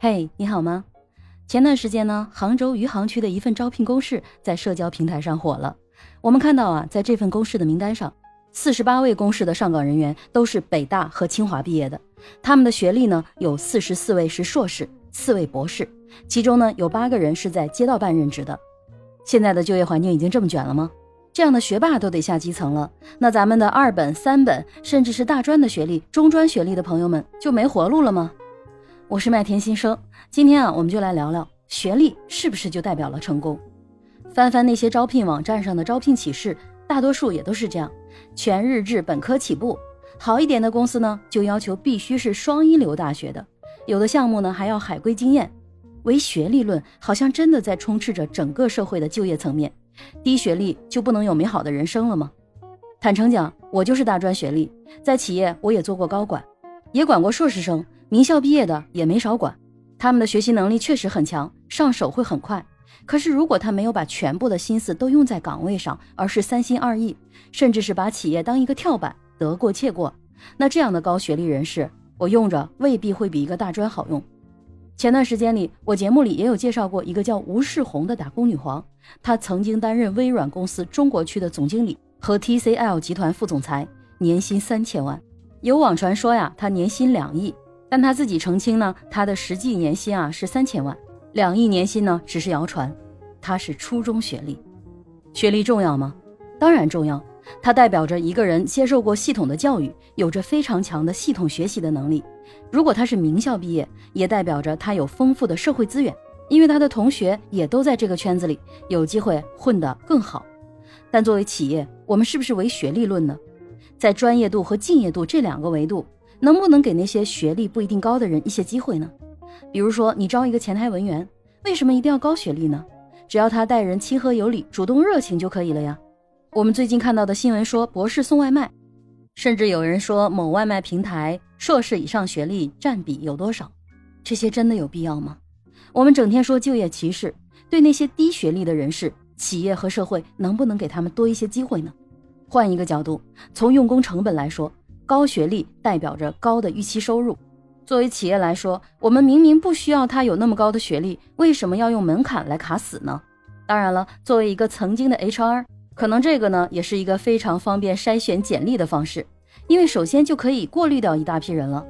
嘿，你好吗？前段时间呢，杭州余杭区的一份招聘公示在社交平台上火了。我们看到啊，在这份公示的名单上，四十八位公示的上岗人员都是北大和清华毕业的，他们的学历呢有四十四位是硕士，四位博士，其中呢有八个人是在街道办任职的。现在的就业环境已经这么卷了吗？这样的学霸都得下基层了，那咱们的二本、三本，甚至是大专的学历、中专学历的朋友们就没活路了吗？我是麦田新生，今天啊，我们就来聊聊学历是不是就代表了成功。翻翻那些招聘网站上的招聘启事，大多数也都是这样，全日制本科起步。好一点的公司呢，就要求必须是双一流大学的，有的项目呢还要海归经验。唯学历论好像真的在充斥着整个社会的就业层面，低学历就不能有美好的人生了吗？坦诚讲，我就是大专学历，在企业我也做过高管，也管过硕士生。名校毕业的也没少管，他们的学习能力确实很强，上手会很快。可是如果他没有把全部的心思都用在岗位上，而是三心二意，甚至是把企业当一个跳板，得过且过，那这样的高学历人士，我用着未必会比一个大专好用。前段时间里，我节目里也有介绍过一个叫吴世红的打工女皇，她曾经担任微软公司中国区的总经理和 TCL 集团副总裁，年薪三千万。有网传说呀，她年薪两亿。但他自己澄清呢，他的实际年薪啊是三千万，两亿年薪呢只是谣传。他是初中学历，学历重要吗？当然重要，它代表着一个人接受过系统的教育，有着非常强的系统学习的能力。如果他是名校毕业，也代表着他有丰富的社会资源，因为他的同学也都在这个圈子里，有机会混得更好。但作为企业，我们是不是唯学历论呢？在专业度和敬业度这两个维度。能不能给那些学历不一定高的人一些机会呢？比如说，你招一个前台文员，为什么一定要高学历呢？只要他待人亲和有礼、主动热情就可以了呀。我们最近看到的新闻说，博士送外卖，甚至有人说某外卖平台硕士以上学历占比有多少？这些真的有必要吗？我们整天说就业歧视，对那些低学历的人士，企业和社会能不能给他们多一些机会呢？换一个角度，从用工成本来说。高学历代表着高的预期收入。作为企业来说，我们明明不需要他有那么高的学历，为什么要用门槛来卡死呢？当然了，作为一个曾经的 HR，可能这个呢也是一个非常方便筛选简历的方式，因为首先就可以过滤掉一大批人了。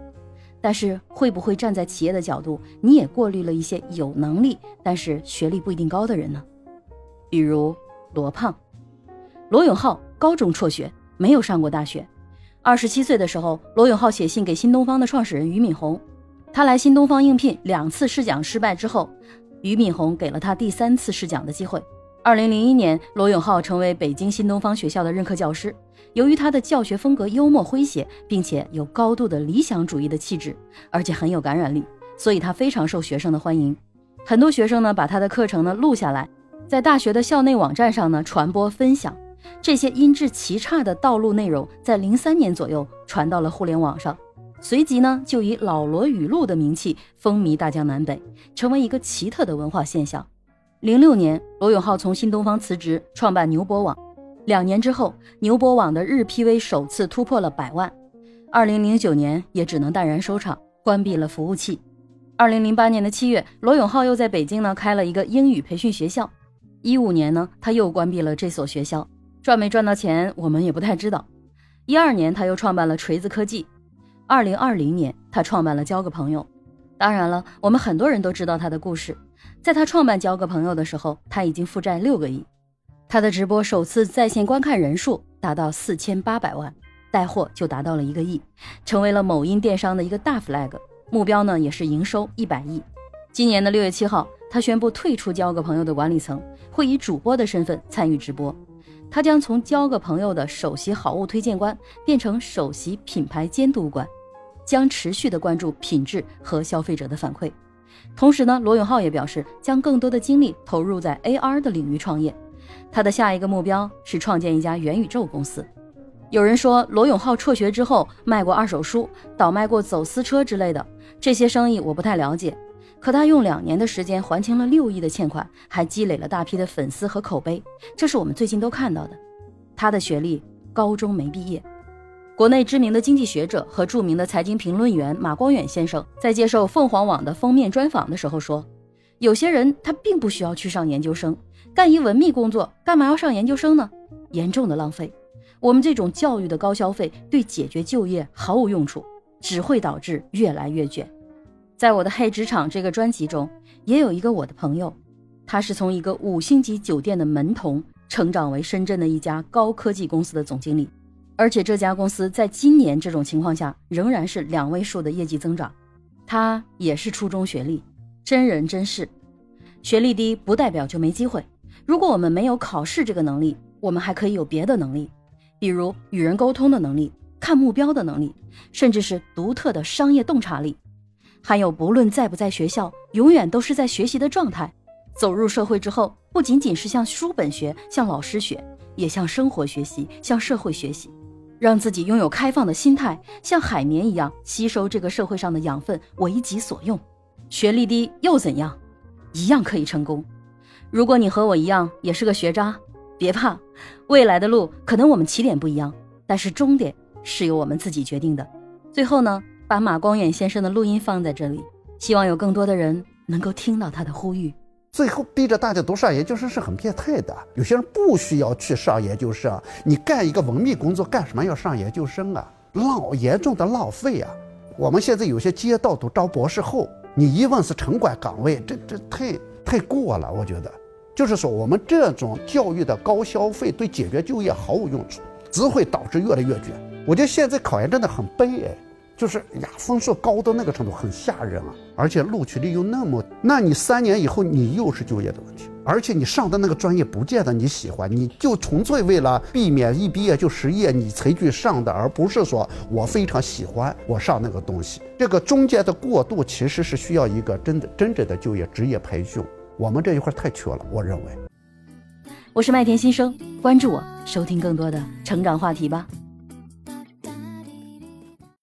但是会不会站在企业的角度，你也过滤了一些有能力但是学历不一定高的人呢？比如罗胖、罗永浩，高中辍学，没有上过大学。二十七岁的时候，罗永浩写信给新东方的创始人俞敏洪，他来新东方应聘两次试讲失败之后，俞敏洪给了他第三次试讲的机会。二零零一年，罗永浩成为北京新东方学校的任课教师。由于他的教学风格幽默诙谐，并且有高度的理想主义的气质，而且很有感染力，所以他非常受学生的欢迎。很多学生呢，把他的课程呢录下来，在大学的校内网站上呢传播分享。这些音质奇差的道路内容，在零三年左右传到了互联网上，随即呢，就以老罗语录的名气风靡大江南北，成为一个奇特的文化现象。零六年，罗永浩从新东方辞职，创办牛博网。两年之后，牛博网的日 PV 首次突破了百万。二零零九年，也只能淡然收场，关闭了服务器。二零零八年的七月，罗永浩又在北京呢开了一个英语培训学校。一五年呢，他又关闭了这所学校。赚没赚到钱，我们也不太知道。一二年，他又创办了锤子科技。二零二零年，他创办了交个朋友。当然了，我们很多人都知道他的故事。在他创办交个朋友的时候，他已经负债六个亿。他的直播首次在线观看人数达到四千八百万，带货就达到了一个亿，成为了某音电商的一个大 flag。目标呢，也是营收一百亿。今年的六月七号，他宣布退出交个朋友的管理层，会以主播的身份参与直播。他将从交个朋友的首席好物推荐官变成首席品牌监督官，将持续的关注品质和消费者的反馈。同时呢，罗永浩也表示将更多的精力投入在 AR 的领域创业。他的下一个目标是创建一家元宇宙公司。有人说罗永浩辍学之后卖过二手书，倒卖过走私车之类的这些生意，我不太了解。可他用两年的时间还清了六亿的欠款，还积累了大批的粉丝和口碑，这是我们最近都看到的。他的学历高中没毕业，国内知名的经济学者和著名的财经评论员马光远先生在接受凤凰网的封面专访的时候说：“有些人他并不需要去上研究生，干一文秘工作，干嘛要上研究生呢？严重的浪费。我们这种教育的高消费对解决就业毫无用处，只会导致越来越卷。”在我的《黑职场》这个专辑中，也有一个我的朋友，他是从一个五星级酒店的门童成长为深圳的一家高科技公司的总经理。而且这家公司在今年这种情况下仍然是两位数的业绩增长。他也是初中学历，真人真事。学历低不代表就没机会。如果我们没有考试这个能力，我们还可以有别的能力，比如与人沟通的能力、看目标的能力，甚至是独特的商业洞察力。还有不论在不在学校，永远都是在学习的状态。走入社会之后，不仅仅是向书本学、向老师学，也向生活学习、向社会学习。让自己拥有开放的心态，像海绵一样吸收这个社会上的养分，为己所用。学历低又怎样？一样可以成功。如果你和我一样也是个学渣，别怕，未来的路可能我们起点不一样，但是终点是由我们自己决定的。最后呢，把马光远先生的录音放在这里，希望有更多的人能够听到他的呼吁。最后逼着大家都上研究生是很变态的。有些人不需要去上研究生，你干一个文秘工作干什么要上研究生啊？浪严重的浪费啊！我们现在有些街道都招博士后，你一问是城管岗位，这这太太过了。我觉得，就是说我们这种教育的高消费对解决就业毫无用处，只会导致越来越卷。我觉得现在考研真的很悲哀。就是呀，分数高到那个程度很吓人啊，而且录取率又那么，那你三年以后你又是就业的问题，而且你上的那个专业不见得你喜欢，你就纯粹为了避免一毕业就失业你才去上的，而不是说我非常喜欢我上那个东西。这个中间的过渡其实是需要一个真的真正的就业职业培训，我们这一块太缺了，我认为。我是麦田新生，关注我，收听更多的成长话题吧。